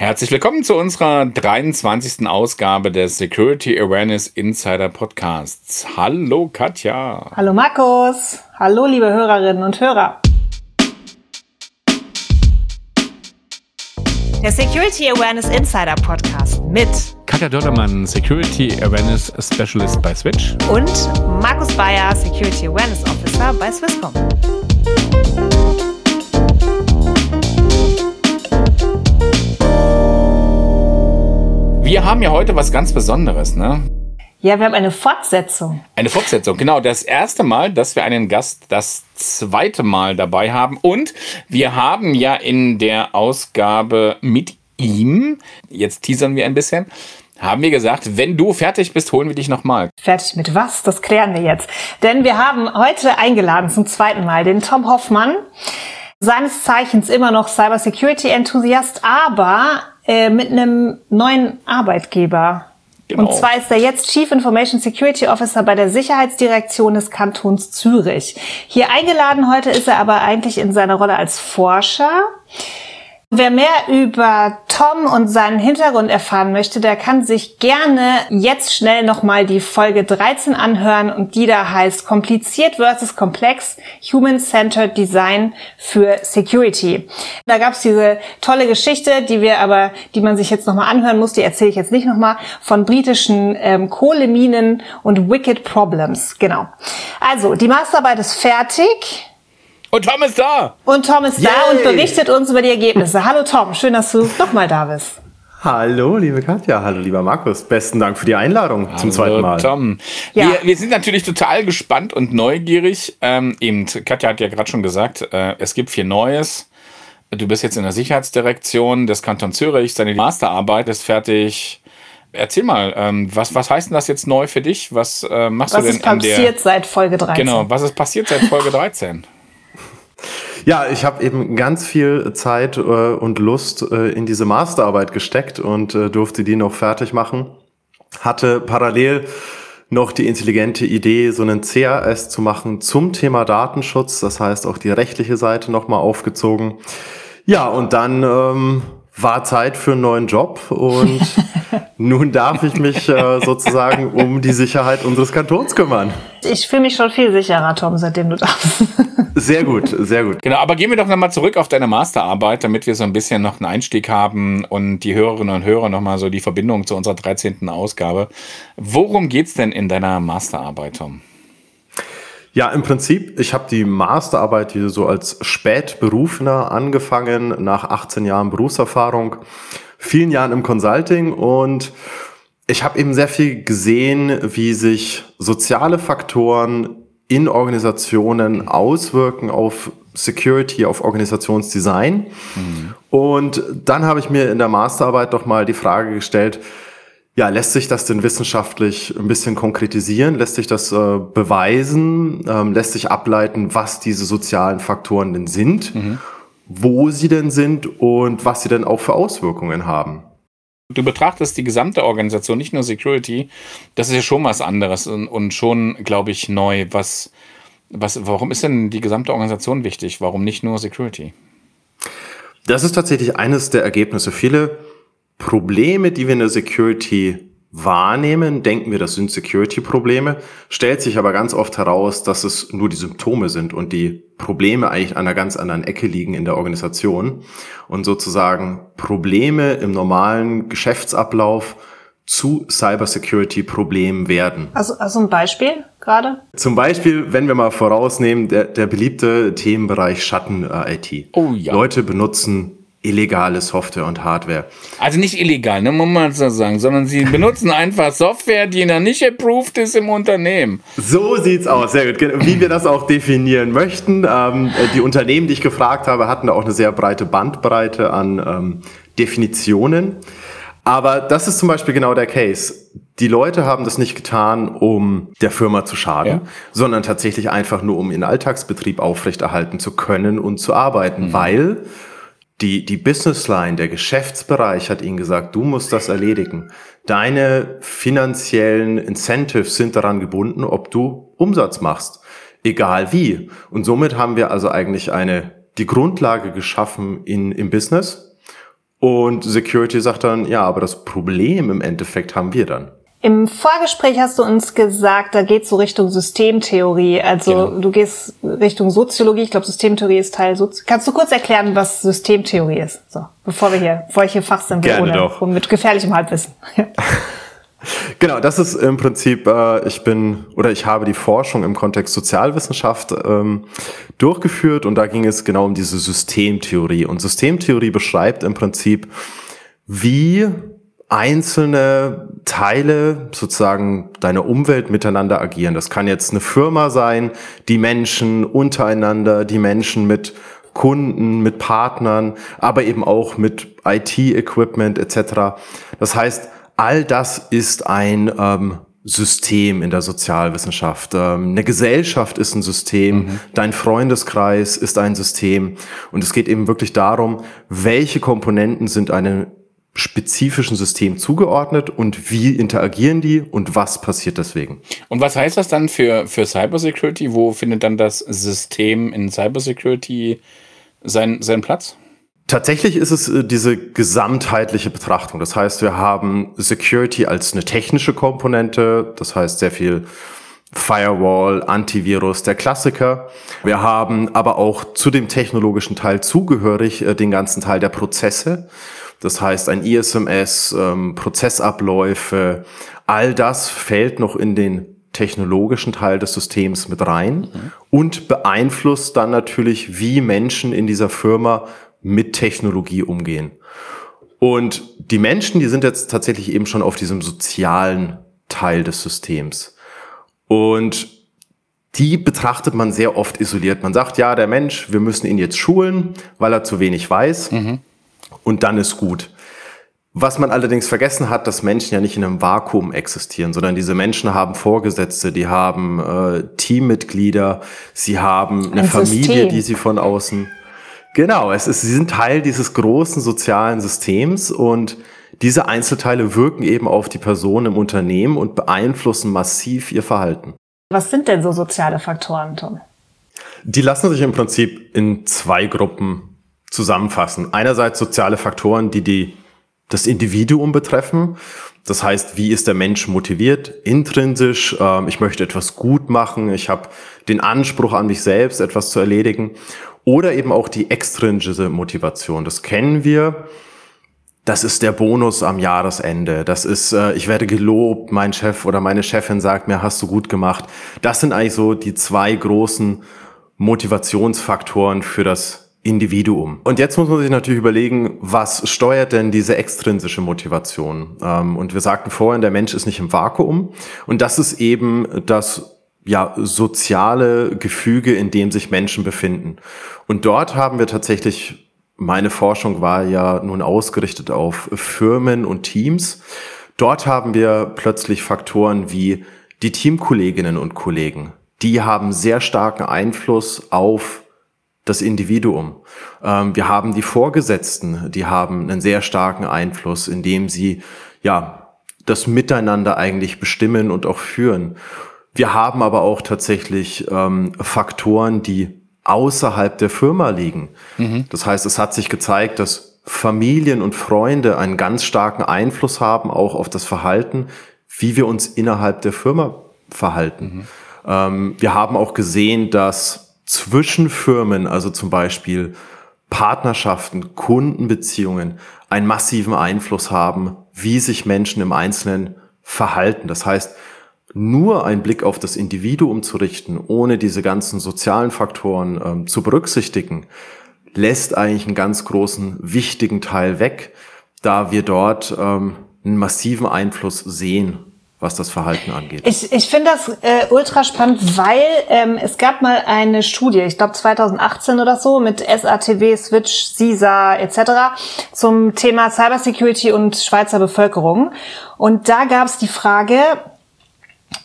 Herzlich willkommen zu unserer 23. Ausgabe des Security Awareness Insider Podcasts. Hallo Katja. Hallo Markus. Hallo liebe Hörerinnen und Hörer. Der Security Awareness Insider Podcast mit Katja Dördermann, Security Awareness Specialist bei Switch und Markus Bayer, Security Awareness Officer bei Swisscom. Wir haben ja heute was ganz Besonderes, ne? Ja, wir haben eine Fortsetzung. Eine Fortsetzung, genau. Das erste Mal, dass wir einen Gast das zweite Mal dabei haben. Und wir haben ja in der Ausgabe mit ihm, jetzt teasern wir ein bisschen, haben wir gesagt, wenn du fertig bist, holen wir dich nochmal. Fertig mit was? Das klären wir jetzt. Denn wir haben heute eingeladen zum zweiten Mal den Tom Hoffmann, seines Zeichens immer noch Cybersecurity-Enthusiast, aber äh, mit einem neuen Arbeitgeber. Genau. Und zwar ist er jetzt Chief Information Security Officer bei der Sicherheitsdirektion des Kantons Zürich. Hier eingeladen heute ist er aber eigentlich in seiner Rolle als Forscher. Wer mehr über Tom und seinen Hintergrund erfahren möchte, der kann sich gerne jetzt schnell nochmal die Folge 13 anhören und die da heißt Kompliziert versus Komplex Human-Centered Design für Security. Da gab es diese tolle Geschichte, die wir aber, die man sich jetzt nochmal anhören muss, die erzähle ich jetzt nicht nochmal, von britischen ähm, Kohleminen und Wicked Problems. Genau. Also, die Masterarbeit ist fertig. Und Tom ist da. Und Tom ist Yay. da und berichtet uns über die Ergebnisse. Hallo Tom, schön, dass du nochmal da bist. Hallo, liebe Katja. Hallo, lieber Markus. Besten Dank für die Einladung Hallo, zum zweiten Mal. Tom. Ja. Wir, wir, sind natürlich total gespannt und neugierig. Ähm, eben, Katja hat ja gerade schon gesagt, äh, es gibt viel Neues. Du bist jetzt in der Sicherheitsdirektion des Kanton Zürich. Deine Masterarbeit ist fertig. Erzähl mal, ähm, was, was heißt denn das jetzt neu für dich? Was äh, machst was du denn Was ist passiert seit Folge 13? Genau, was ist passiert seit Folge 13? Ja, ich habe eben ganz viel Zeit äh, und Lust äh, in diese Masterarbeit gesteckt und äh, durfte die noch fertig machen. Hatte parallel noch die intelligente Idee, so einen CAS zu machen zum Thema Datenschutz. Das heißt auch die rechtliche Seite nochmal aufgezogen. Ja, und dann ähm, war Zeit für einen neuen Job und nun darf ich mich äh, sozusagen um die Sicherheit unseres Kantons kümmern. Ich fühle mich schon viel sicherer, Tom, seitdem du da bist. Sehr gut, sehr gut. Genau, aber gehen wir doch nochmal zurück auf deine Masterarbeit, damit wir so ein bisschen noch einen Einstieg haben und die Hörerinnen und Hörer nochmal so die Verbindung zu unserer 13. Ausgabe. Worum geht es denn in deiner Masterarbeit, Tom? Ja, im Prinzip, ich habe die Masterarbeit hier so als Spätberufener angefangen, nach 18 Jahren Berufserfahrung, vielen Jahren im Consulting und ich habe eben sehr viel gesehen, wie sich soziale Faktoren in Organisationen auswirken auf Security, auf Organisationsdesign. Mhm. Und dann habe ich mir in der Masterarbeit doch mal die Frage gestellt, ja, lässt sich das denn wissenschaftlich ein bisschen konkretisieren? Lässt sich das äh, beweisen? Ähm, lässt sich ableiten, was diese sozialen Faktoren denn sind? Mhm. Wo sie denn sind und was sie denn auch für Auswirkungen haben? Du betrachtest die gesamte Organisation, nicht nur Security. Das ist ja schon was anderes und, und schon, glaube ich, neu. Was, was, warum ist denn die gesamte Organisation wichtig? Warum nicht nur Security? Das ist tatsächlich eines der Ergebnisse. Viele Probleme, die wir in der Security wahrnehmen, denken wir, das sind Security-Probleme, stellt sich aber ganz oft heraus, dass es nur die Symptome sind und die Probleme eigentlich an einer ganz anderen Ecke liegen in der Organisation und sozusagen Probleme im normalen Geschäftsablauf zu Cybersecurity-Problemen werden. Also, also ein Beispiel gerade? Zum Beispiel, wenn wir mal vorausnehmen, der, der beliebte Themenbereich Schatten-IT. Oh ja. Leute benutzen illegale Software und Hardware. Also nicht illegal, ne, muss man so sagen, sondern sie benutzen einfach Software, die noch nicht approved ist im Unternehmen. So sieht's aus, sehr gut. Wie wir das auch definieren möchten. Ähm, die Unternehmen, die ich gefragt habe, hatten auch eine sehr breite Bandbreite an ähm, Definitionen. Aber das ist zum Beispiel genau der Case. Die Leute haben das nicht getan, um der Firma zu schaden, ja. sondern tatsächlich einfach nur, um ihren Alltagsbetrieb aufrechterhalten zu können und zu arbeiten, mhm. weil die, die Businessline, der Geschäftsbereich hat ihnen gesagt, du musst das erledigen. Deine finanziellen Incentives sind daran gebunden, ob du Umsatz machst. Egal wie. Und somit haben wir also eigentlich eine, die Grundlage geschaffen in, im Business, Und Security sagt dann, ja, aber das Problem im Endeffekt haben wir dann. Im Vorgespräch hast du uns gesagt, da geht so Richtung Systemtheorie. Also genau. du gehst Richtung Soziologie. Ich glaube, Systemtheorie ist Teil Sozi Kannst du kurz erklären, was Systemtheorie ist? So, bevor wir hier, bevor ich hier fachsimpel ohne, doch. mit gefährlichem Halbwissen. Genau, das ist im Prinzip, äh, ich bin oder ich habe die Forschung im Kontext Sozialwissenschaft ähm, durchgeführt und da ging es genau um diese Systemtheorie. Und Systemtheorie beschreibt im Prinzip, wie einzelne Teile sozusagen deiner Umwelt miteinander agieren. Das kann jetzt eine Firma sein, die Menschen untereinander, die Menschen mit Kunden, mit Partnern, aber eben auch mit IT-Equipment etc. Das heißt, all das ist ein ähm, System in der Sozialwissenschaft. Ähm, eine Gesellschaft ist ein System, mhm. dein Freundeskreis ist ein System. Und es geht eben wirklich darum, welche Komponenten sind einem spezifischen System zugeordnet und wie interagieren die und was passiert deswegen. Und was heißt das dann für, für Cybersecurity? Wo findet dann das System in Cybersecurity seinen, seinen Platz? Tatsächlich ist es äh, diese gesamtheitliche Betrachtung. Das heißt, wir haben Security als eine technische Komponente, das heißt sehr viel Firewall, Antivirus, der Klassiker. Wir haben aber auch zu dem technologischen Teil zugehörig äh, den ganzen Teil der Prozesse. Das heißt, ein ISMS, ähm, Prozessabläufe, all das fällt noch in den technologischen Teil des Systems mit rein mhm. und beeinflusst dann natürlich, wie Menschen in dieser Firma mit Technologie umgehen. Und die Menschen, die sind jetzt tatsächlich eben schon auf diesem sozialen Teil des Systems. Und die betrachtet man sehr oft isoliert. Man sagt, ja, der Mensch, wir müssen ihn jetzt schulen, weil er zu wenig weiß. Mhm. Und dann ist gut. Was man allerdings vergessen hat, dass Menschen ja nicht in einem Vakuum existieren, sondern diese Menschen haben Vorgesetzte, die haben äh, Teammitglieder, sie haben eine Ein Familie, System. die sie von außen Genau, es ist, sie sind Teil dieses großen sozialen Systems und diese Einzelteile wirken eben auf die Person im Unternehmen und beeinflussen massiv ihr Verhalten. Was sind denn so soziale Faktoren, Tom? Die lassen sich im Prinzip in zwei Gruppen zusammenfassen. Einerseits soziale Faktoren, die, die das Individuum betreffen. Das heißt, wie ist der Mensch motiviert, intrinsisch? Ähm, ich möchte etwas gut machen. Ich habe den Anspruch an mich selbst, etwas zu erledigen. Oder eben auch die extrinsische Motivation. Das kennen wir. Das ist der Bonus am Jahresende. Das ist, äh, ich werde gelobt, mein Chef oder meine Chefin sagt mir, hast du gut gemacht. Das sind eigentlich so die zwei großen Motivationsfaktoren für das Individuum. Und jetzt muss man sich natürlich überlegen, was steuert denn diese extrinsische Motivation? Ähm, und wir sagten vorhin, der Mensch ist nicht im Vakuum. Und das ist eben das ja, soziale Gefüge, in dem sich Menschen befinden. Und dort haben wir tatsächlich, meine Forschung war ja nun ausgerichtet auf Firmen und Teams. Dort haben wir plötzlich Faktoren wie die Teamkolleginnen und Kollegen. Die haben sehr starken Einfluss auf das Individuum. Ähm, wir haben die Vorgesetzten, die haben einen sehr starken Einfluss, indem sie ja das Miteinander eigentlich bestimmen und auch führen. Wir haben aber auch tatsächlich ähm, Faktoren, die außerhalb der Firma liegen. Mhm. Das heißt, es hat sich gezeigt, dass Familien und Freunde einen ganz starken Einfluss haben, auch auf das Verhalten, wie wir uns innerhalb der Firma verhalten. Mhm. Ähm, wir haben auch gesehen, dass zwischen Firmen, also zum Beispiel Partnerschaften, Kundenbeziehungen, einen massiven Einfluss haben, wie sich Menschen im Einzelnen verhalten. Das heißt, nur ein Blick auf das Individuum zu richten, ohne diese ganzen sozialen Faktoren ähm, zu berücksichtigen, lässt eigentlich einen ganz großen, wichtigen Teil weg, da wir dort ähm, einen massiven Einfluss sehen was das Verhalten angeht. Ich, ich finde das äh, ultra spannend, weil ähm, es gab mal eine Studie, ich glaube 2018 oder so, mit SATW, Switch, CISA etc. zum Thema Cybersecurity und Schweizer Bevölkerung. Und da gab es die Frage,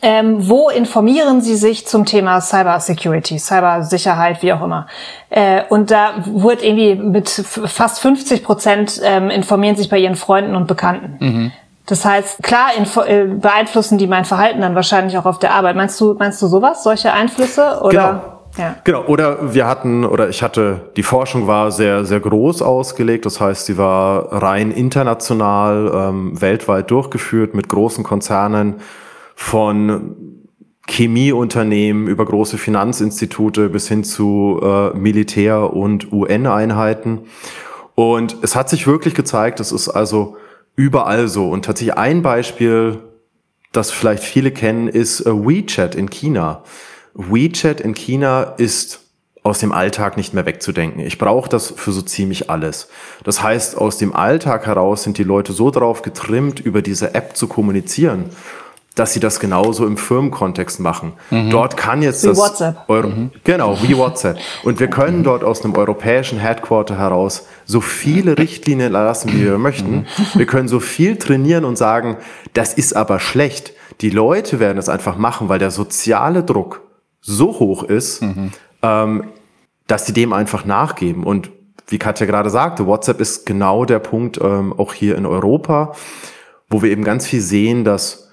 ähm, wo informieren Sie sich zum Thema Cybersecurity, Cybersicherheit, wie auch immer? Äh, und da wurde irgendwie mit fast 50 Prozent ähm, informieren sich bei Ihren Freunden und Bekannten. Mhm. Das heißt, klar äh, beeinflussen die mein Verhalten dann wahrscheinlich auch auf der Arbeit. Meinst du, meinst du sowas, solche Einflüsse? Oder? Genau. Ja. Genau, oder wir hatten, oder ich hatte, die Forschung war sehr, sehr groß ausgelegt, das heißt, sie war rein international, ähm, weltweit durchgeführt mit großen Konzernen von Chemieunternehmen über große Finanzinstitute bis hin zu äh, Militär- und UN-Einheiten. Und es hat sich wirklich gezeigt, es ist also überall so. Und tatsächlich ein Beispiel, das vielleicht viele kennen, ist äh, WeChat in China. WeChat in China ist aus dem Alltag nicht mehr wegzudenken. Ich brauche das für so ziemlich alles. Das heißt, aus dem Alltag heraus sind die Leute so drauf getrimmt, über diese App zu kommunizieren dass sie das genauso im Firmenkontext machen. Mhm. Dort kann jetzt wie das WhatsApp. Euro mhm. genau wie WhatsApp und wir können dort aus einem europäischen Headquarter heraus so viele Richtlinien erlassen, wie wir möchten. Mhm. Wir können so viel trainieren und sagen, das ist aber schlecht. Die Leute werden es einfach machen, weil der soziale Druck so hoch ist, mhm. ähm, dass sie dem einfach nachgeben und wie Katja gerade sagte, WhatsApp ist genau der Punkt ähm, auch hier in Europa, wo wir eben ganz viel sehen, dass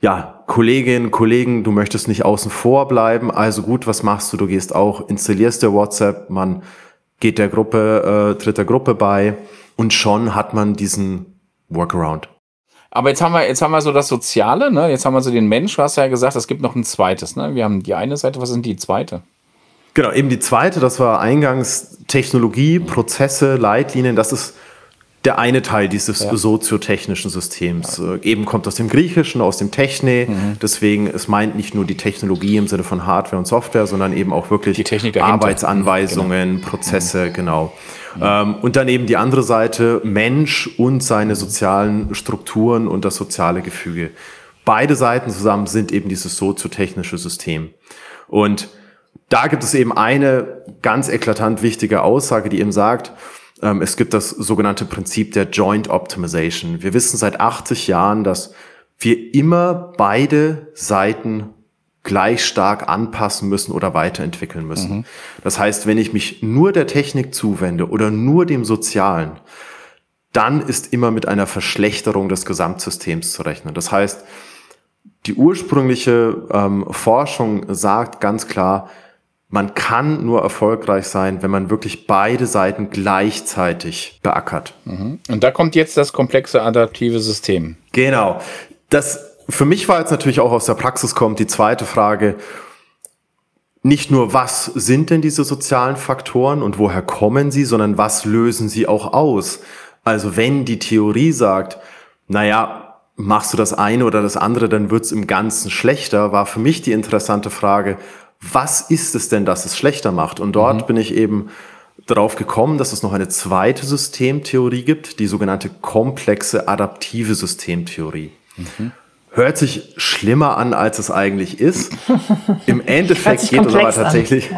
ja, Kolleginnen, Kollegen, du möchtest nicht außen vor bleiben, also gut, was machst du? Du gehst auch, installierst der WhatsApp, man geht der Gruppe, äh, tritt der Gruppe bei und schon hat man diesen Workaround. Aber jetzt haben wir, jetzt haben wir so das Soziale, ne? Jetzt haben wir so den Mensch, du hast ja gesagt, es gibt noch ein zweites, ne? Wir haben die eine Seite, was sind die zweite? Genau, eben die zweite, das war eingangs Technologie, Prozesse, Leitlinien, das ist der eine Teil dieses ja. soziotechnischen Systems. Ja. Äh, eben kommt aus dem Griechischen, aus dem Techne. Mhm. Deswegen, es meint nicht nur die Technologie im Sinne von Hardware und Software, sondern eben auch wirklich die Technik Arbeitsanweisungen, genau. Prozesse, mhm. genau. Mhm. Ähm, und dann eben die andere Seite, Mensch und seine sozialen Strukturen und das soziale Gefüge. Beide Seiten zusammen sind eben dieses soziotechnische System. Und da gibt es eben eine ganz eklatant wichtige Aussage, die eben sagt, es gibt das sogenannte Prinzip der Joint Optimization. Wir wissen seit 80 Jahren, dass wir immer beide Seiten gleich stark anpassen müssen oder weiterentwickeln müssen. Mhm. Das heißt, wenn ich mich nur der Technik zuwende oder nur dem Sozialen, dann ist immer mit einer Verschlechterung des Gesamtsystems zu rechnen. Das heißt, die ursprüngliche ähm, Forschung sagt ganz klar, man kann nur erfolgreich sein, wenn man wirklich beide Seiten gleichzeitig beackert. Mhm. Und da kommt jetzt das komplexe adaptive System. Genau. Das für mich war jetzt natürlich auch aus der Praxis kommt die zweite Frage, nicht nur, was sind denn diese sozialen Faktoren und woher kommen sie, sondern was lösen sie auch aus? Also wenn die Theorie sagt, naja, machst du das eine oder das andere, dann wird's im Ganzen schlechter, war für mich die interessante Frage, was ist es denn, das es schlechter macht? Und dort mhm. bin ich eben darauf gekommen, dass es noch eine zweite Systemtheorie gibt, die sogenannte komplexe adaptive Systemtheorie. Mhm. Hört sich schlimmer an, als es eigentlich ist. Im Endeffekt geht es aber tatsächlich.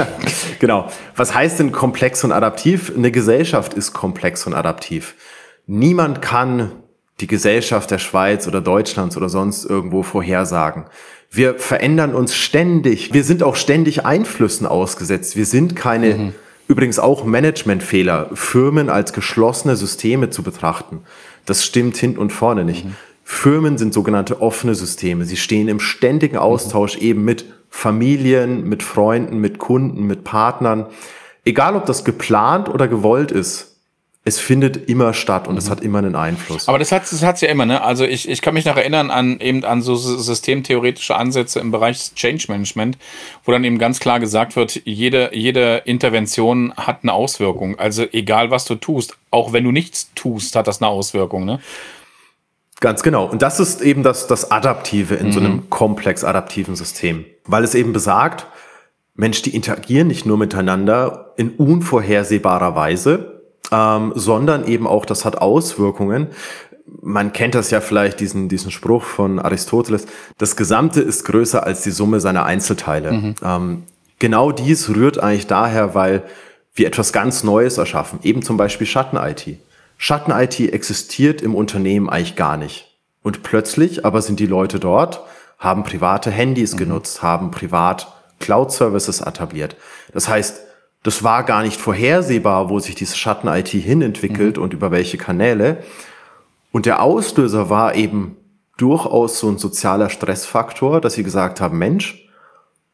genau. Was heißt denn komplex und adaptiv? Eine Gesellschaft ist komplex und adaptiv. Niemand kann die Gesellschaft der Schweiz oder Deutschlands oder sonst irgendwo vorhersagen. Wir verändern uns ständig. Wir sind auch ständig Einflüssen ausgesetzt. Wir sind keine, mhm. übrigens auch Managementfehler, Firmen als geschlossene Systeme zu betrachten. Das stimmt hinten und vorne nicht. Mhm. Firmen sind sogenannte offene Systeme. Sie stehen im ständigen. Austausch mhm. eben mit Familien, mit Freunden, mit Kunden, mit Partnern. Egal, ob das geplant oder gewollt ist, es findet immer statt und es mhm. hat immer einen Einfluss. Aber das hat das hat's ja immer, ne? Also ich, ich kann mich noch erinnern an eben an so systemtheoretische Ansätze im Bereich Change Management, wo dann eben ganz klar gesagt wird, jede, jede Intervention hat eine Auswirkung. Also egal was du tust, auch wenn du nichts tust, hat das eine Auswirkung, ne? Ganz genau. Und das ist eben das, das Adaptive in mhm. so einem komplex adaptiven System. Weil es eben besagt, Mensch, die interagieren nicht nur miteinander in unvorhersehbarer Weise, ähm, sondern eben auch, das hat Auswirkungen. Man kennt das ja vielleicht, diesen, diesen Spruch von Aristoteles, das Gesamte ist größer als die Summe seiner Einzelteile. Mhm. Ähm, genau dies rührt eigentlich daher, weil wir etwas ganz Neues erschaffen, eben zum Beispiel Schatten-IT. Schatten-IT existiert im Unternehmen eigentlich gar nicht. Und plötzlich aber sind die Leute dort, haben private Handys mhm. genutzt, haben privat Cloud-Services etabliert. Das heißt, das war gar nicht vorhersehbar, wo sich diese Schatten-IT hinentwickelt mhm. und über welche Kanäle. Und der Auslöser war eben durchaus so ein sozialer Stressfaktor, dass sie gesagt haben, Mensch,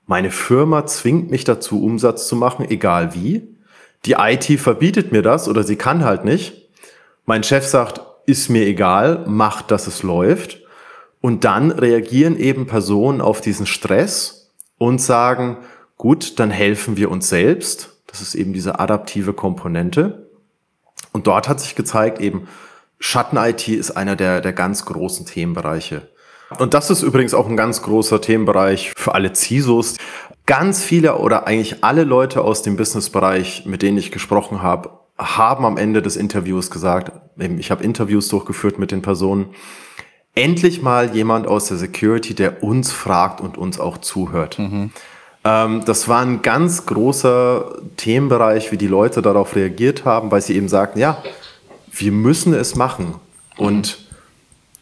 Meine Firma zwingt mich dazu, Umsatz zu machen, egal wie. Die IT verbietet mir das oder sie kann halt nicht. Mein Chef sagt, ist mir egal, macht, dass es läuft. Und dann reagieren eben Personen auf diesen Stress und sagen, gut, dann helfen wir uns selbst. Das ist eben diese adaptive Komponente. Und dort hat sich gezeigt, eben Schatten-IT ist einer der, der ganz großen Themenbereiche. Und das ist übrigens auch ein ganz großer Themenbereich für alle CISOs. Ganz viele oder eigentlich alle Leute aus dem Businessbereich, mit denen ich gesprochen habe, haben am Ende des Interviews gesagt, ich habe Interviews durchgeführt mit den Personen, endlich mal jemand aus der Security, der uns fragt und uns auch zuhört. Mhm. Ähm, das war ein ganz großer Themenbereich, wie die Leute darauf reagiert haben, weil sie eben sagten, ja, wir müssen es machen. Und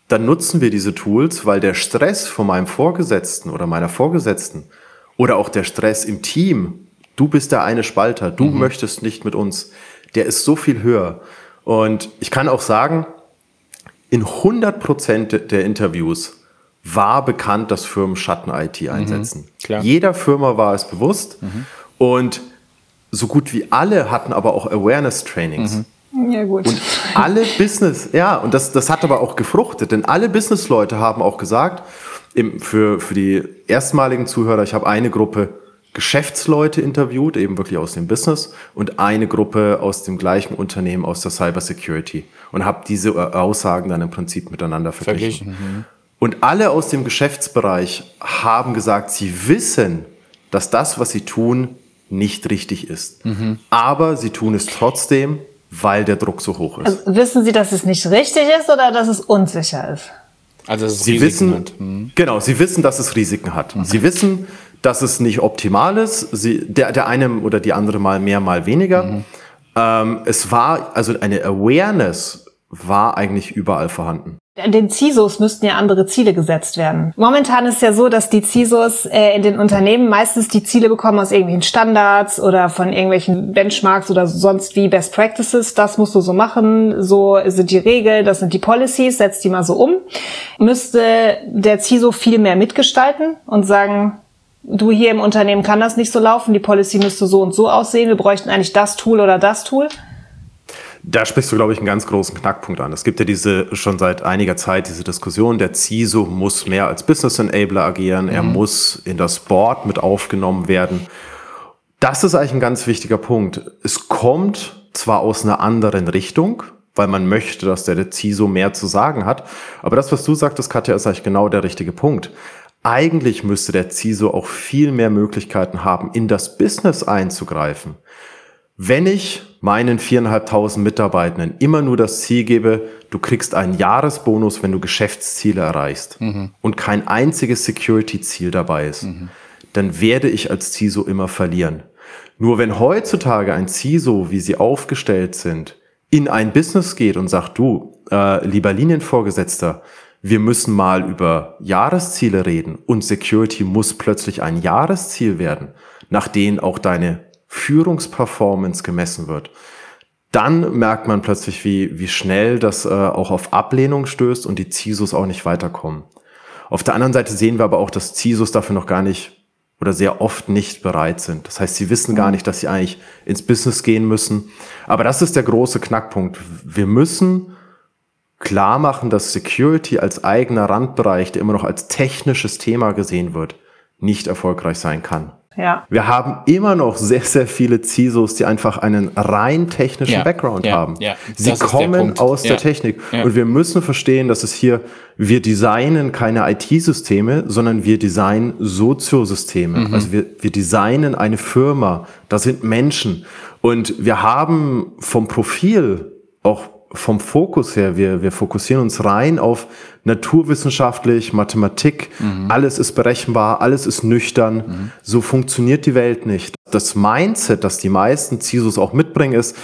dann nutzen wir diese Tools, weil der Stress von meinem Vorgesetzten oder meiner Vorgesetzten oder auch der Stress im Team, du bist der eine Spalter, du mhm. möchtest nicht mit uns, der ist so viel höher. Und ich kann auch sagen, in 100 Prozent der Interviews war bekannt, dass Firmen Schatten-IT mhm. einsetzen. Mhm, Jeder Firma war es bewusst mhm. und so gut wie alle hatten aber auch Awareness-Trainings. Mhm. Ja, gut. Und alle Business, ja, und das, das hat aber auch gefruchtet, denn alle Business-Leute haben auch gesagt, eben für, für die erstmaligen Zuhörer, ich habe eine Gruppe Geschäftsleute interviewt, eben wirklich aus dem Business, und eine Gruppe aus dem gleichen Unternehmen, aus der Cybersecurity. Und habe diese Aussagen dann im Prinzip miteinander verglichen. verglichen. Und alle aus dem Geschäftsbereich haben gesagt, sie wissen, dass das, was sie tun, nicht richtig ist. Mhm. Aber sie tun es trotzdem, weil der Druck so hoch ist. Also wissen Sie, dass es nicht richtig ist oder dass es unsicher ist? Also es Sie Risiken wissen, hat. Mhm. genau, Sie wissen, dass es Risiken hat. Mhm. Sie wissen, dass es nicht optimal ist. Sie, der, der eine oder die andere mal mehr, mal weniger. Mhm. Ähm, es war, also eine Awareness war eigentlich überall vorhanden. Den CISOs müssten ja andere Ziele gesetzt werden. Momentan ist ja so, dass die CISOs äh, in den Unternehmen meistens die Ziele bekommen aus irgendwelchen Standards oder von irgendwelchen Benchmarks oder sonst wie Best Practices. Das musst du so machen, so sind die Regeln, das sind die Policies, setzt die mal so um. Müsste der CISO viel mehr mitgestalten und sagen, du hier im Unternehmen kann das nicht so laufen, die Policy müsste so und so aussehen, wir bräuchten eigentlich das Tool oder das Tool? Da sprichst du, glaube ich, einen ganz großen Knackpunkt an. Es gibt ja diese schon seit einiger Zeit diese Diskussion, der CISO muss mehr als Business Enabler agieren, mhm. er muss in das Board mit aufgenommen werden. Das ist eigentlich ein ganz wichtiger Punkt. Es kommt zwar aus einer anderen Richtung, weil man möchte, dass der CISO mehr zu sagen hat, aber das, was du sagtest, Katja, ist eigentlich genau der richtige Punkt. Eigentlich müsste der CISO auch viel mehr Möglichkeiten haben, in das Business einzugreifen. Wenn ich meinen viereinhalbtausend Mitarbeitenden immer nur das Ziel gebe, du kriegst einen Jahresbonus, wenn du Geschäftsziele erreichst mhm. und kein einziges Security-Ziel dabei ist, mhm. dann werde ich als CISO immer verlieren. Nur wenn heutzutage ein CISO, wie sie aufgestellt sind, in ein Business geht und sagt, du, äh, lieber Linienvorgesetzter, wir müssen mal über Jahresziele reden und Security muss plötzlich ein Jahresziel werden, nach denen auch deine Führungsperformance gemessen wird, dann merkt man plötzlich, wie, wie schnell das äh, auch auf Ablehnung stößt und die CISOs auch nicht weiterkommen. Auf der anderen Seite sehen wir aber auch, dass CISOs dafür noch gar nicht oder sehr oft nicht bereit sind. Das heißt, sie wissen gar nicht, dass sie eigentlich ins Business gehen müssen. Aber das ist der große Knackpunkt. Wir müssen klar machen, dass Security als eigener Randbereich, der immer noch als technisches Thema gesehen wird, nicht erfolgreich sein kann. Ja. Wir haben immer noch sehr, sehr viele CISOs, die einfach einen rein technischen ja. Background ja. haben. Ja. Sie das kommen aus der Technik. Und wir müssen verstehen, dass es hier, wir designen keine IT-Systeme, sondern wir designen Soziosysteme. Mhm. Also wir, wir designen eine Firma. Da sind Menschen. Und wir haben vom Profil auch vom Fokus her, wir, wir fokussieren uns rein auf naturwissenschaftlich, Mathematik, mhm. alles ist berechenbar, alles ist nüchtern. Mhm. So funktioniert die Welt nicht. Das Mindset, das die meisten CISOs auch mitbringen, ist,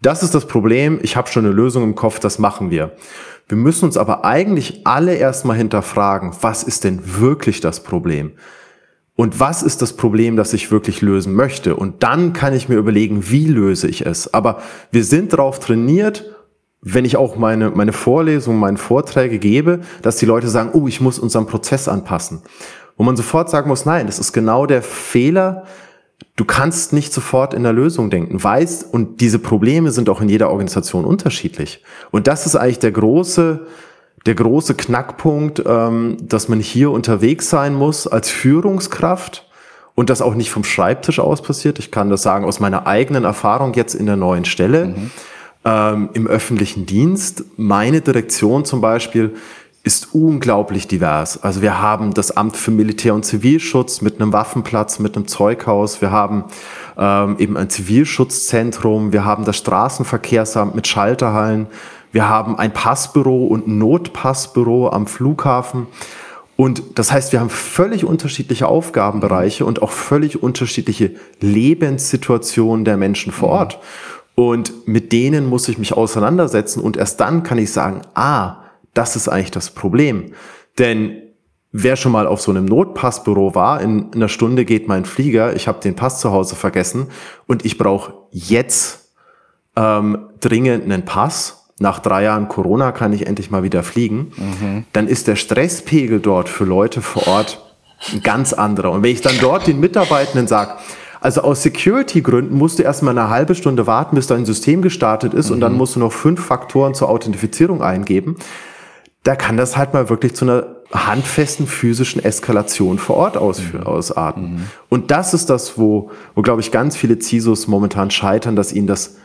das ist das Problem, ich habe schon eine Lösung im Kopf, das machen wir. Wir müssen uns aber eigentlich alle erstmal hinterfragen, was ist denn wirklich das Problem? Und was ist das Problem, das ich wirklich lösen möchte? Und dann kann ich mir überlegen, wie löse ich es. Aber wir sind darauf trainiert, wenn ich auch meine, meine Vorlesungen, meine Vorträge gebe, dass die Leute sagen, oh, ich muss unseren Prozess anpassen. wo man sofort sagen muss, nein, das ist genau der Fehler. Du kannst nicht sofort in der Lösung denken, weißt, und diese Probleme sind auch in jeder Organisation unterschiedlich. Und das ist eigentlich der große, der große Knackpunkt, ähm, dass man hier unterwegs sein muss als Führungskraft und das auch nicht vom Schreibtisch aus passiert. Ich kann das sagen aus meiner eigenen Erfahrung jetzt in der neuen Stelle. Mhm. Ähm, Im öffentlichen Dienst, meine Direktion zum Beispiel, ist unglaublich divers. Also wir haben das Amt für Militär- und Zivilschutz mit einem Waffenplatz, mit einem Zeughaus. Wir haben ähm, eben ein Zivilschutzzentrum. Wir haben das Straßenverkehrsamt mit Schalterhallen. Wir haben ein Passbüro und ein Notpassbüro am Flughafen. Und das heißt, wir haben völlig unterschiedliche Aufgabenbereiche und auch völlig unterschiedliche Lebenssituationen der Menschen vor Ort. Und mit denen muss ich mich auseinandersetzen und erst dann kann ich sagen, ah, das ist eigentlich das Problem. Denn wer schon mal auf so einem Notpassbüro war, in einer Stunde geht mein Flieger, ich habe den Pass zu Hause vergessen und ich brauche jetzt ähm, dringend einen Pass nach drei Jahren Corona kann ich endlich mal wieder fliegen, mhm. dann ist der Stresspegel dort für Leute vor Ort ein ganz anderer. Und wenn ich dann dort den Mitarbeitenden sage, also aus Security-Gründen musst du erstmal eine halbe Stunde warten, bis dein System gestartet ist mhm. und dann mhm. musst du noch fünf Faktoren zur Authentifizierung eingeben, da kann das halt mal wirklich zu einer handfesten physischen Eskalation vor Ort ausführen, mhm. ausarten. Mhm. Und das ist das, wo, wo glaube ich, ganz viele CISOs momentan scheitern, dass ihnen das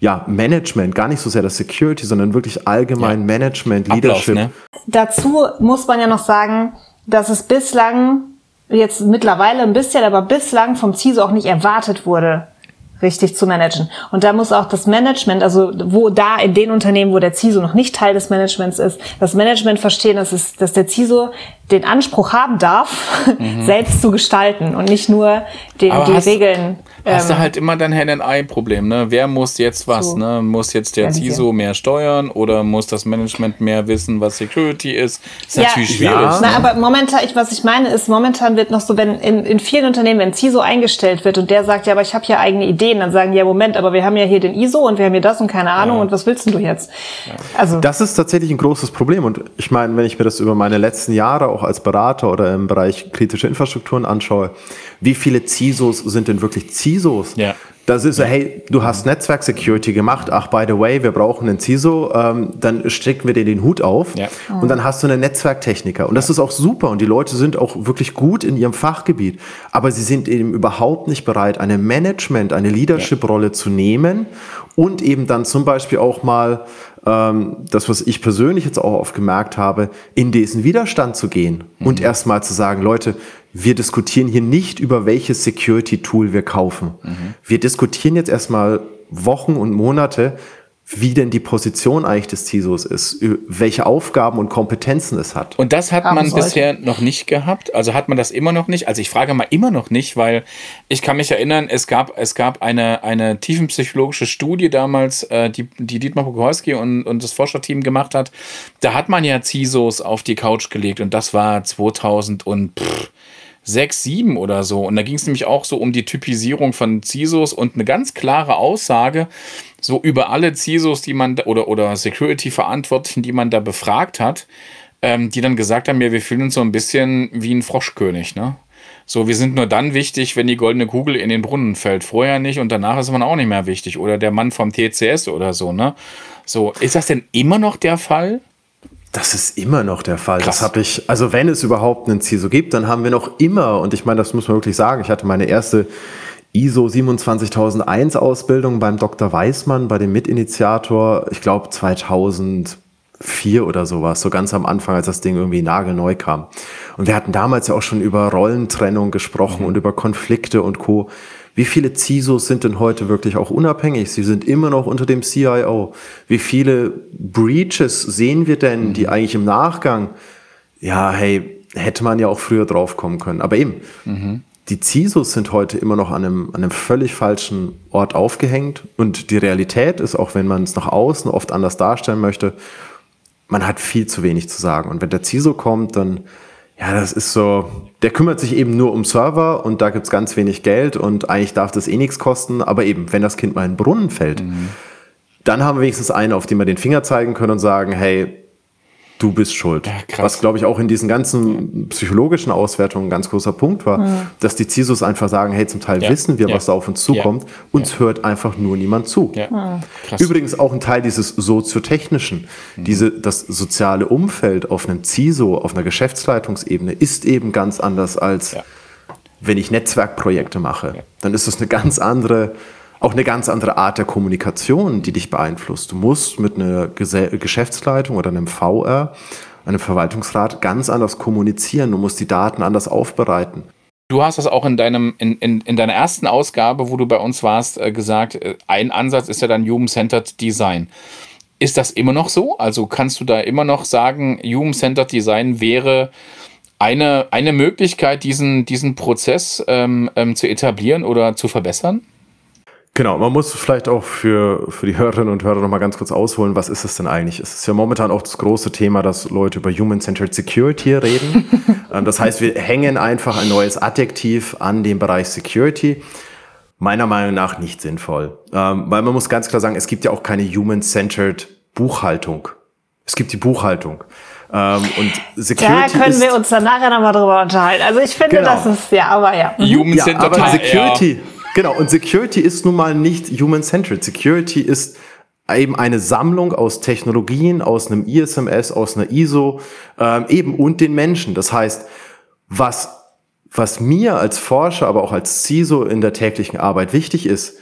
ja, Management, gar nicht so sehr das Security, sondern wirklich allgemein ja. Management, Leadership. Ablauf, ne? Dazu muss man ja noch sagen, dass es bislang, jetzt mittlerweile ein bisschen, aber bislang vom CISO auch nicht erwartet wurde, richtig zu managen. Und da muss auch das Management, also wo da in den Unternehmen, wo der CISO noch nicht Teil des Managements ist, das Management verstehen, dass, es, dass der CISO den Anspruch haben darf, mhm. selbst zu gestalten und nicht nur den, die hast, Regeln. Hast ähm, du halt immer dein Hand-in-Eye-Problem, ne? Wer muss jetzt was, so. ne? Muss jetzt der CISO mehr steuern oder muss das Management mehr wissen, was Security ist? Ist ja, natürlich schwierig. Ja. Ne? Na, aber momentan, ich, was ich meine, ist, momentan wird noch so, wenn in, in vielen Unternehmen, wenn CISO eingestellt wird und der sagt, ja, aber ich habe hier eigene Ideen, dann sagen die, ja, Moment, aber wir haben ja hier den ISO und wir haben hier das und keine Ahnung ja. und was willst denn du jetzt? Ja. Also. Das ist tatsächlich ein großes Problem und ich meine, wenn ich mir das über meine letzten Jahre auch als Berater oder im Bereich kritische Infrastrukturen anschaue, wie viele CISOs sind denn wirklich CISOs? Ja. Das ist so, hey, du hast Netzwerk Security gemacht. Ach, by the way, wir brauchen einen CISO. Ähm, dann stecken wir dir den Hut auf. Ja. Und dann hast du einen Netzwerktechniker. Und das ist auch super. Und die Leute sind auch wirklich gut in ihrem Fachgebiet. Aber sie sind eben überhaupt nicht bereit, eine Management, eine Leadership-Rolle zu nehmen und eben dann zum Beispiel auch mal ähm, das, was ich persönlich jetzt auch oft gemerkt habe, in diesen Widerstand zu gehen mhm. und erstmal zu sagen, Leute, wir diskutieren hier nicht über welches Security-Tool wir kaufen. Mhm. Wir diskutieren jetzt erstmal Wochen und Monate, wie denn die Position eigentlich des CISOs ist, welche Aufgaben und Kompetenzen es hat. Und das hat man bisher noch nicht gehabt. Also hat man das immer noch nicht. Also ich frage mal immer noch nicht, weil ich kann mich erinnern, es gab, es gab eine, eine tiefenpsychologische Studie damals, äh, die, die Dietmar Pokorski und, und das Forscherteam gemacht hat. Da hat man ja CISOs auf die Couch gelegt und das war 2000 und pff, sechs, sieben oder so. Und da ging es nämlich auch so um die Typisierung von CISOs und eine ganz klare Aussage, so über alle CISOs, die man oder, oder Security-Verantwortlichen, die man da befragt hat, ähm, die dann gesagt haben, ja, wir fühlen uns so ein bisschen wie ein Froschkönig, ne? So, wir sind nur dann wichtig, wenn die goldene Kugel in den Brunnen fällt. Vorher nicht und danach ist man auch nicht mehr wichtig. Oder der Mann vom TCS oder so, ne? So, ist das denn immer noch der Fall? Das ist immer noch der Fall. Krass. Das habe ich, also wenn es überhaupt einen CISO gibt, dann haben wir noch immer, und ich meine, das muss man wirklich sagen, ich hatte meine erste ISO 27001 Ausbildung beim Dr. Weismann, bei dem Mitinitiator, ich glaube 2004 oder sowas, so ganz am Anfang, als das Ding irgendwie nagelneu kam. Und wir hatten damals ja auch schon über Rollentrennung gesprochen mhm. und über Konflikte und Co. Wie viele CISOs sind denn heute wirklich auch unabhängig? Sie sind immer noch unter dem CIO. Wie viele Breaches sehen wir denn, die mhm. eigentlich im Nachgang, ja, hey, hätte man ja auch früher drauf kommen können. Aber eben, mhm. die CISOs sind heute immer noch an einem, an einem völlig falschen Ort aufgehängt. Und die Realität ist, auch wenn man es nach außen oft anders darstellen möchte, man hat viel zu wenig zu sagen. Und wenn der CISO kommt, dann ja, das ist so, der kümmert sich eben nur um Server und da gibt's ganz wenig Geld und eigentlich darf das eh nichts kosten. Aber eben, wenn das Kind mal in den Brunnen fällt, mhm. dann haben wir wenigstens einen, auf den wir den Finger zeigen können und sagen, hey, du bist schuld. Ja, Was, glaube ich, auch in diesen ganzen psychologischen Auswertungen ein ganz großer Punkt war, mhm. dass die CISOs einfach sagen, hey, zum Teil ja. wissen wir, was da auf uns zukommt, uns hört einfach nur niemand zu. Mhm. Übrigens auch ein Teil dieses soziotechnischen, mhm. diese, das soziale Umfeld auf einem CISO, auf einer Geschäftsleitungsebene ist eben ganz anders als wenn ich Netzwerkprojekte mache. Dann ist das eine ganz andere auch eine ganz andere Art der Kommunikation, die dich beeinflusst. Du musst mit einer Geschäftsleitung oder einem VR, einem Verwaltungsrat ganz anders kommunizieren. Du musst die Daten anders aufbereiten. Du hast das auch in deinem, in, in, in deiner ersten Ausgabe, wo du bei uns warst, äh, gesagt, äh, ein Ansatz ist ja dann Human-Centered Design. Ist das immer noch so? Also kannst du da immer noch sagen, Human-Centered Design wäre eine, eine Möglichkeit, diesen, diesen Prozess ähm, ähm, zu etablieren oder zu verbessern? Genau, man muss vielleicht auch für, für die Hörerinnen und Hörer nochmal ganz kurz ausholen, was ist es denn eigentlich? Es ist ja momentan auch das große Thema, dass Leute über Human-Centered Security reden. Ähm, das heißt, wir hängen einfach ein neues Adjektiv an den Bereich Security. Meiner Meinung nach nicht sinnvoll. Ähm, weil man muss ganz klar sagen, es gibt ja auch keine Human-Centered Buchhaltung. Es gibt die Buchhaltung. Ähm, und Security da können wir uns dann nachher nochmal drüber unterhalten. Also ich finde, genau. das ist, ja, aber ja. Human-Centered. Ja, aber Security, ja Genau, und Security ist nun mal nicht human-centered. Security ist eben eine Sammlung aus Technologien, aus einem ISMS, aus einer ISO, ähm, eben und den Menschen. Das heißt, was, was mir als Forscher, aber auch als CISO in der täglichen Arbeit wichtig ist,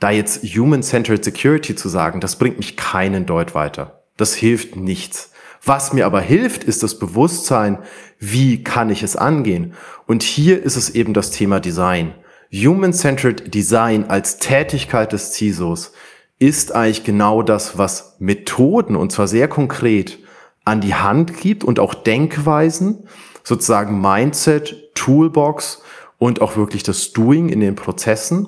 da jetzt Human-Centered Security zu sagen, das bringt mich keinen Deut weiter. Das hilft nichts. Was mir aber hilft, ist das Bewusstsein, wie kann ich es angehen? Und hier ist es eben das Thema Design. Human-Centered Design als Tätigkeit des CISOs ist eigentlich genau das, was Methoden, und zwar sehr konkret, an die Hand gibt und auch Denkweisen, sozusagen Mindset, Toolbox und auch wirklich das Doing in den Prozessen.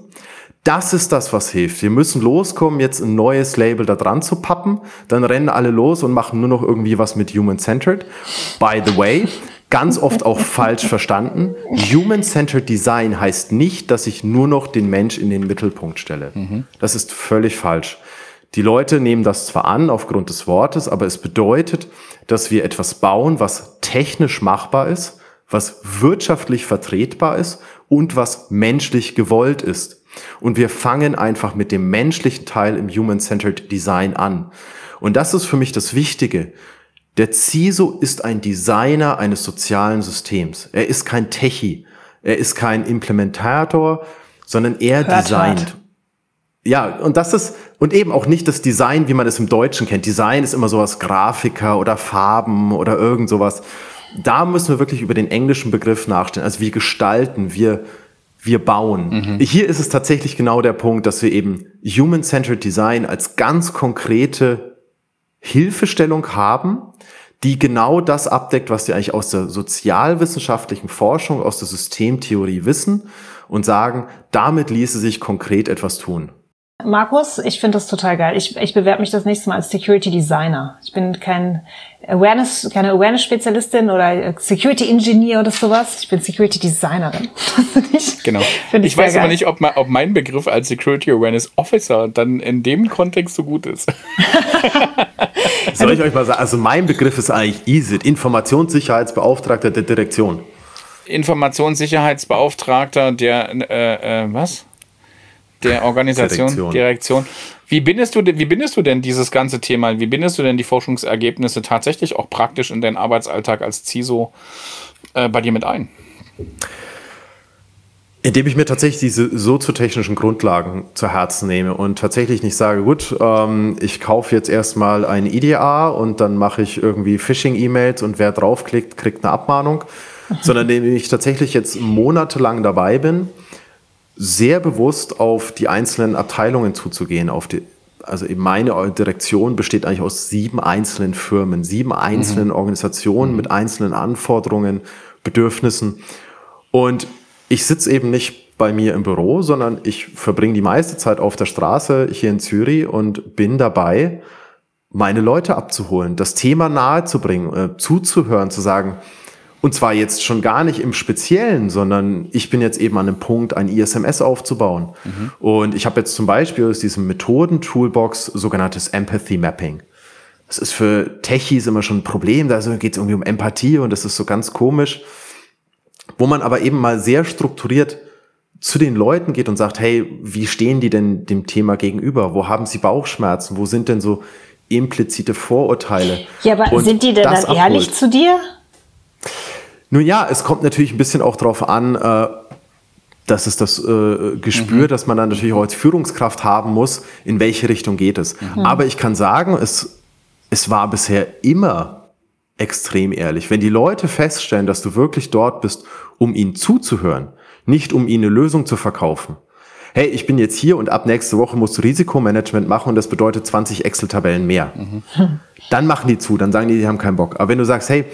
Das ist das, was hilft. Wir müssen loskommen, jetzt ein neues Label da dran zu pappen. Dann rennen alle los und machen nur noch irgendwie was mit Human-Centered. By the way, ganz oft auch falsch verstanden. Human-Centered Design heißt nicht, dass ich nur noch den Mensch in den Mittelpunkt stelle. Mhm. Das ist völlig falsch. Die Leute nehmen das zwar an aufgrund des Wortes, aber es bedeutet, dass wir etwas bauen, was technisch machbar ist, was wirtschaftlich vertretbar ist und was menschlich gewollt ist. Und wir fangen einfach mit dem menschlichen Teil im Human-Centered Design an. Und das ist für mich das Wichtige. Der CISO ist ein Designer eines sozialen Systems. Er ist kein Techie. Er ist kein Implementator, sondern er Hört designt. Halt. Ja, und das ist, und eben auch nicht das Design, wie man es im Deutschen kennt. Design ist immer sowas Grafiker oder Farben oder irgend sowas. Da müssen wir wirklich über den englischen Begriff nachstellen. Also wir gestalten, wir, wir bauen. Mhm. Hier ist es tatsächlich genau der Punkt, dass wir eben Human-Centered Design als ganz konkrete Hilfestellung haben, die genau das abdeckt, was wir eigentlich aus der sozialwissenschaftlichen Forschung, aus der Systemtheorie wissen und sagen, damit ließe sich konkret etwas tun. Markus, ich finde das total geil. Ich, ich bewerbe mich das nächste Mal als Security Designer. Ich bin kein Awareness, keine Awareness-Spezialistin oder Security Engineer oder sowas. Ich bin Security Designerin. ich, genau. Ich, ich weiß geil. aber nicht, ob, ob mein Begriff als Security Awareness Officer dann in dem Kontext so gut ist. Soll ich euch mal sagen, also mein Begriff ist eigentlich ISIT, Informationssicherheitsbeauftragter der Direktion. Informationssicherheitsbeauftragter der, äh, äh, was? Der Organisation, Direktion. Direktion. Wie bindest du, wie bindest du denn dieses ganze Thema? Wie bindest du denn die Forschungsergebnisse tatsächlich auch praktisch in deinen Arbeitsalltag als CISO äh, bei dir mit ein? Indem ich mir tatsächlich diese soziotechnischen Grundlagen zu Herzen nehme und tatsächlich nicht sage, gut, ähm, ich kaufe jetzt erstmal ein IDA und dann mache ich irgendwie Phishing-E-Mails und wer draufklickt, kriegt eine Abmahnung, sondern indem ich tatsächlich jetzt monatelang dabei bin sehr bewusst auf die einzelnen Abteilungen zuzugehen, auf die, also eben meine Direktion besteht eigentlich aus sieben einzelnen Firmen, sieben einzelnen mhm. Organisationen mhm. mit einzelnen Anforderungen, Bedürfnissen. Und ich sitze eben nicht bei mir im Büro, sondern ich verbringe die meiste Zeit auf der Straße hier in Zürich und bin dabei, meine Leute abzuholen, das Thema nahezubringen, äh, zuzuhören, zu sagen, und zwar jetzt schon gar nicht im Speziellen, sondern ich bin jetzt eben an dem Punkt, ein ISMS aufzubauen. Mhm. Und ich habe jetzt zum Beispiel aus diesem Methoden-Toolbox sogenanntes Empathy Mapping. das ist für Techies immer schon ein Problem, da geht es irgendwie um Empathie und das ist so ganz komisch. Wo man aber eben mal sehr strukturiert zu den Leuten geht und sagt, hey, wie stehen die denn dem Thema gegenüber? Wo haben sie Bauchschmerzen? Wo sind denn so implizite Vorurteile? Ja, aber und sind die denn dann ehrlich zu dir? Nun ja, es kommt natürlich ein bisschen auch drauf an, äh, das ist das äh, Gespür, mhm. dass man dann natürlich auch als Führungskraft haben muss, in welche Richtung geht es. Mhm. Aber ich kann sagen, es es war bisher immer extrem ehrlich. Wenn die Leute feststellen, dass du wirklich dort bist, um ihnen zuzuhören, nicht um ihnen eine Lösung zu verkaufen. Hey, ich bin jetzt hier und ab nächste Woche musst du Risikomanagement machen und das bedeutet 20 Excel-Tabellen mehr. Mhm. Dann machen die zu, dann sagen die, die haben keinen Bock. Aber wenn du sagst, hey,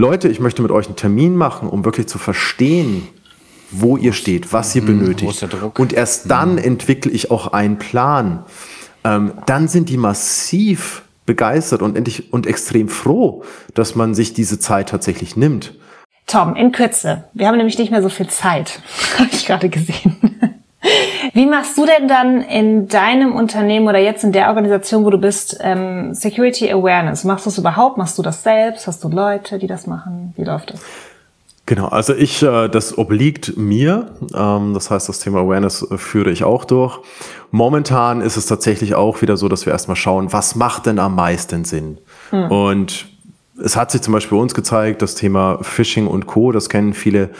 Leute, ich möchte mit euch einen Termin machen, um wirklich zu verstehen, wo ihr steht, was ihr mhm, benötigt. Und erst dann mhm. entwickle ich auch einen Plan. Ähm, dann sind die massiv begeistert und endlich und extrem froh, dass man sich diese Zeit tatsächlich nimmt. Tom, in Kürze. Wir haben nämlich nicht mehr so viel Zeit, habe ich gerade gesehen. Wie machst du denn dann in deinem Unternehmen oder jetzt in der Organisation, wo du bist, ähm, Security Awareness? Machst du es überhaupt? Machst du das selbst? Hast du Leute, die das machen? Wie läuft das? Genau, also ich, äh, das obliegt mir. Ähm, das heißt, das Thema Awareness äh, führe ich auch durch. Momentan ist es tatsächlich auch wieder so, dass wir erstmal schauen, was macht denn am meisten Sinn? Hm. Und es hat sich zum Beispiel bei uns gezeigt, das Thema Phishing und Co., das kennen viele,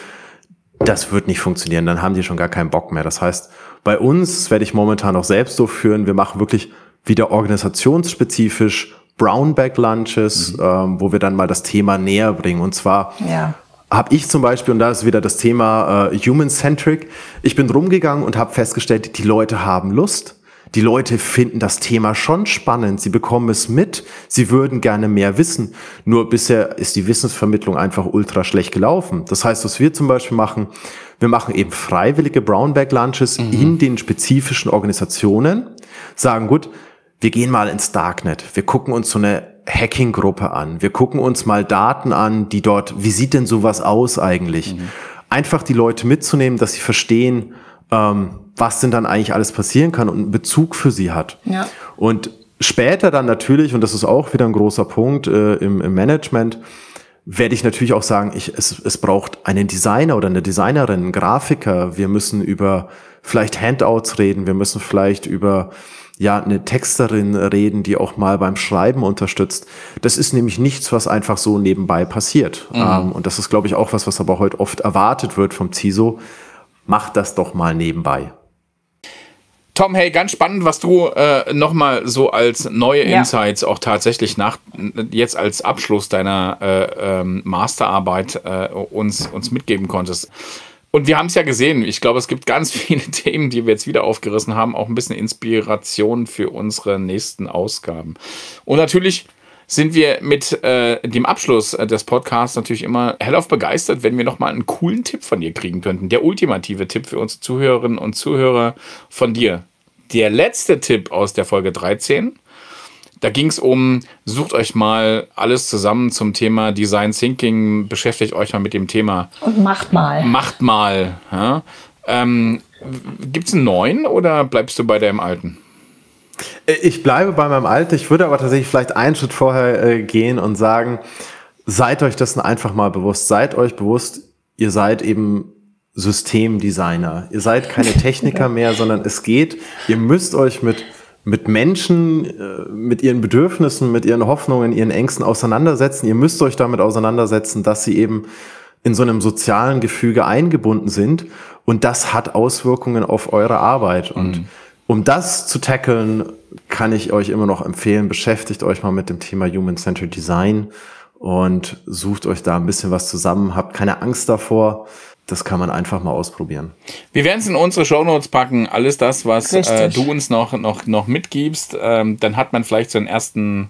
das wird nicht funktionieren, dann haben die schon gar keinen Bock mehr. Das heißt, bei uns, das werde ich momentan auch selbst durchführen, wir machen wirklich wieder organisationsspezifisch Brownback Lunches, mhm. ähm, wo wir dann mal das Thema näher bringen. Und zwar ja habe ich zum Beispiel, und da ist wieder das Thema äh, Human-Centric, ich bin rumgegangen und habe festgestellt, die Leute haben Lust. Die Leute finden das Thema schon spannend. Sie bekommen es mit. Sie würden gerne mehr wissen. Nur bisher ist die Wissensvermittlung einfach ultra schlecht gelaufen. Das heißt, was wir zum Beispiel machen, wir machen eben freiwillige Brownback Lunches mhm. in den spezifischen Organisationen, sagen, gut, wir gehen mal ins Darknet. Wir gucken uns so eine Hacking-Gruppe an. Wir gucken uns mal Daten an, die dort, wie sieht denn sowas aus eigentlich? Mhm. Einfach die Leute mitzunehmen, dass sie verstehen, ähm, was denn dann eigentlich alles passieren kann und einen Bezug für sie hat. Ja. Und später dann natürlich, und das ist auch wieder ein großer Punkt äh, im, im Management, werde ich natürlich auch sagen, ich, es, es braucht einen Designer oder eine Designerin, einen Grafiker. Wir müssen über vielleicht Handouts reden, wir müssen vielleicht über ja eine Texterin reden, die auch mal beim Schreiben unterstützt. Das ist nämlich nichts, was einfach so nebenbei passiert. Mhm. Ähm, und das ist, glaube ich, auch was, was aber heute oft erwartet wird vom CISO. Macht das doch mal nebenbei. Tom, hey, ganz spannend, was du äh, nochmal so als neue ja. Insights auch tatsächlich nach jetzt als Abschluss deiner äh, ähm, Masterarbeit äh, uns, uns mitgeben konntest. Und wir haben es ja gesehen. Ich glaube, es gibt ganz viele Themen, die wir jetzt wieder aufgerissen haben, auch ein bisschen Inspiration für unsere nächsten Ausgaben. Und natürlich sind wir mit äh, dem Abschluss äh, des Podcasts natürlich immer hellauf begeistert, wenn wir nochmal einen coolen Tipp von dir kriegen könnten. Der ultimative Tipp für unsere Zuhörerinnen und Zuhörer von dir. Der letzte Tipp aus der Folge 13 da ging es um, sucht euch mal alles zusammen zum Thema Design Thinking, beschäftigt euch mal mit dem Thema. Und macht mal. Macht mal. Ja. Ähm, Gibt es einen neuen oder bleibst du bei deinem alten? Ich bleibe bei meinem alten. Ich würde aber tatsächlich vielleicht einen Schritt vorher äh, gehen und sagen, seid euch das einfach mal bewusst. Seid euch bewusst, ihr seid eben Systemdesigner. Ihr seid keine Techniker mehr, sondern es geht, ihr müsst euch mit mit Menschen, äh, mit ihren Bedürfnissen, mit ihren Hoffnungen, ihren Ängsten auseinandersetzen. Ihr müsst euch damit auseinandersetzen, dass sie eben in so einem sozialen Gefüge eingebunden sind. Und das hat Auswirkungen auf eure Arbeit. Und mhm. Um das zu tackeln, kann ich euch immer noch empfehlen, beschäftigt euch mal mit dem Thema Human-Centered Design und sucht euch da ein bisschen was zusammen. Habt keine Angst davor das kann man einfach mal ausprobieren. Wir werden es in unsere Shownotes packen, alles das, was äh, du uns noch, noch, noch mitgibst. Ähm, dann hat man vielleicht so einen ersten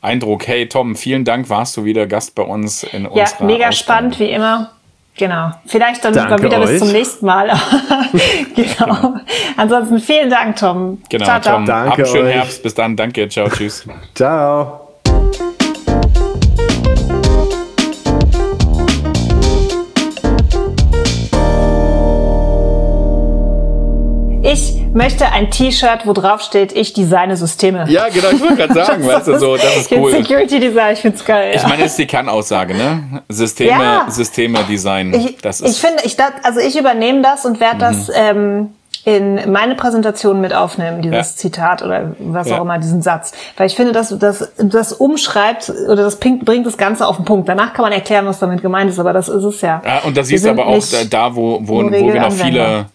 Eindruck, hey Tom, vielen Dank, warst du wieder Gast bei uns in ja, unserer Ja, mega Ausgabe. spannend, wie immer. Genau. Vielleicht dann sogar wieder euch. bis zum nächsten Mal. genau. genau. Ansonsten vielen Dank, Tom. Genau, ciao, ciao. Tom. Danke Habt einen schönen euch. Herbst. Bis dann. Danke. Ciao. Tschüss. ciao. Möchte ein T-Shirt, wo drauf steht, ich designe Systeme. Ja, genau, ich wollte gerade sagen, weißt du, so, das ist cool. Security Design, ich find's geil. Ich ja. meine, das ist die Kernaussage, ne? Systeme, Ja. Systeme Design. Ich, das ist, ich finde, ich, das, also ich übernehme das und werde das ähm, in meine Präsentation mit aufnehmen, dieses Ja. Zitat oder was Ja. auch immer, diesen Satz. Weil ich finde, dass das, das umschreibt oder das bringt das Ganze auf den Punkt. Danach kann man erklären, was damit gemeint ist, aber das ist es ja. Ja, und das siehst aber auch da, wo, wo, wo wir noch viele,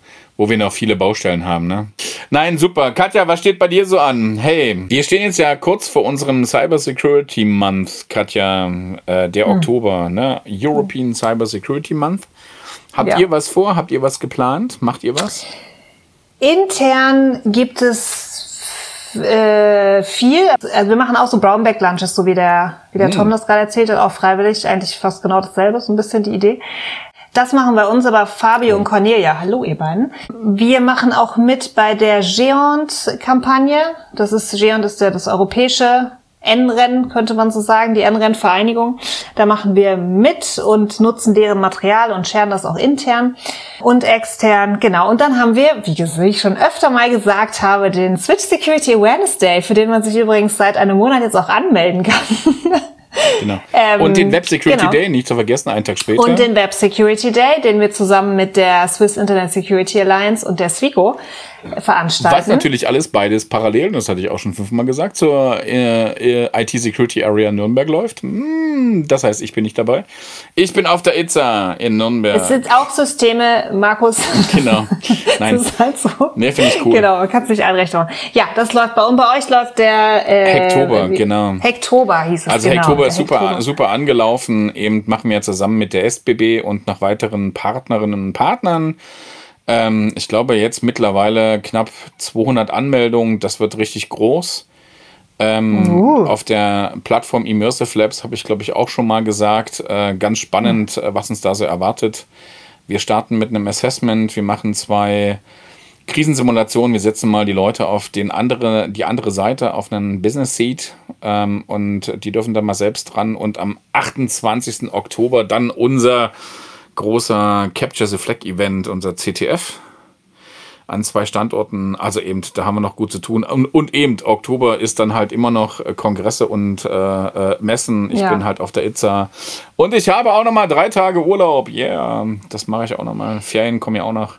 wo wir noch viele Baustellen haben, ne? Nein, super. Katja, was steht bei dir so an? Hey, wir stehen jetzt ja kurz vor unserem Cyber Security Month, Katja, äh, der Hm. Oktober, ne? European Cyber Security Month. Habt Ja. ihr was vor? Habt ihr was geplant? Macht ihr was? Intern gibt es äh, viel. Also wir machen auch so Brownback Lunches, so wie der, wie der Tom das gerade erzählt hat, auch freiwillig. Eigentlich fast genau dasselbe, so ein bisschen die Idee. Das machen bei uns aber Fabio und Cornelia. Hallo, ihr beiden. Wir machen auch mit bei der Geont-Kampagne. Das ist, Geont ist ja das europäische N-Rennen, könnte man so sagen, die N-Rennen-Vereinigung. Da machen wir mit und nutzen deren Material und scheren das auch intern und extern. Genau. Und dann haben wir, wie ich schon öfter mal gesagt habe, den Switch Security Awareness Day, für den man sich übrigens seit einem Monat jetzt auch anmelden kann. Genau. Ähm, und den Web Security genau. Day, nicht zu vergessen, einen Tag später. Und den Web Security Day, den wir zusammen mit der Swiss Internet Security Alliance und der SWICO äh, veranstalten. Was natürlich alles beides parallel, das hatte ich auch schon fünfmal gesagt, zur äh, äh, IT Security Area Nürnberg läuft. Hm, das heißt, ich bin nicht dabei. Ich bin auf der ITSA in Nürnberg. Es sind auch Systeme, Markus. Genau. Nein. Das ist halt so. Nee, finde ich cool. Genau, man kann es nicht einrechnen. Ja, das läuft bei uns. Bei euch läuft der äh, Hektober, wie- genau. Hektober hieß es. Also genau. Hektober ist super, Hektober. super angelaufen. Eben machen wir zusammen mit der SBB und noch weiteren Partnerinnen und Partnern. Ähm, ich glaube jetzt mittlerweile knapp 200 Anmeldungen. Das wird richtig groß. Ähm, Uh. Auf der Plattform Immersive Labs habe ich, glaube ich, auch schon mal gesagt. Äh, ganz spannend, äh, was uns da so erwartet. Wir starten mit einem Assessment. Wir machen zwei Krisensimulation, wir setzen mal die Leute auf den andere, die andere Seite, auf einen Business Seat ähm, und die dürfen dann mal selbst dran und am 28. Oktober dann unser großer Capture the Flag Event, unser CTF an zwei Standorten. Also eben, da haben wir noch gut zu tun. Und, und eben, Oktober ist dann halt immer noch äh, Kongresse und äh, äh, Messen. Ich Ja. bin halt auf der ITSA. Und ich habe auch noch mal drei Tage Urlaub. Yeah, das mache ich auch noch mal. Ferien kommen ja auch noch.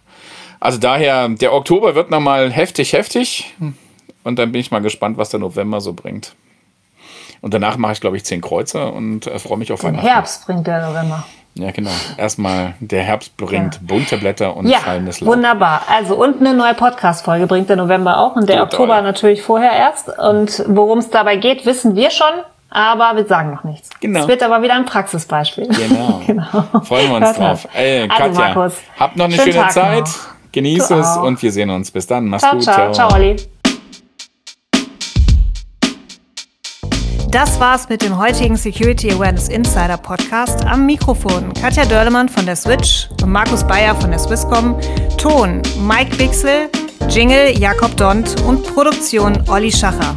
Also daher, der Oktober wird noch mal heftig, heftig. Und dann bin ich mal gespannt, was der November so bringt. Und danach mache ich, glaube ich, zehn Kreuze und äh, freue mich auf Im Weihnachten. Herbst bringt der November. Ja, genau. Erstmal, der Herbst bringt Ja. bunte Blätter und Ja, fallendes Laub. wunderbar. Also und eine neue Podcast-Folge bringt der November auch und der Total. Oktober natürlich vorher erst. Und worum es dabei geht, wissen wir schon, aber wir sagen noch nichts. Genau. Es wird aber wieder ein Praxisbeispiel. Genau. genau. Freuen wir uns Hört drauf. Ey, Also, Katja, Markus, habt noch eine schöne Tag Zeit. noch. Genieß Du es auch. und wir sehen uns. Bis dann. Mach's Ciao, gut. ciao, ciao, Olli. Das war's mit dem heutigen Security Awareness Insider Podcast. Am Mikrofon Katja Dörlemann von der Switch und Markus Bayer von der Swisscom. Ton Mike Bixel, Jingle Jakob Dont und Produktion Olli Schacher.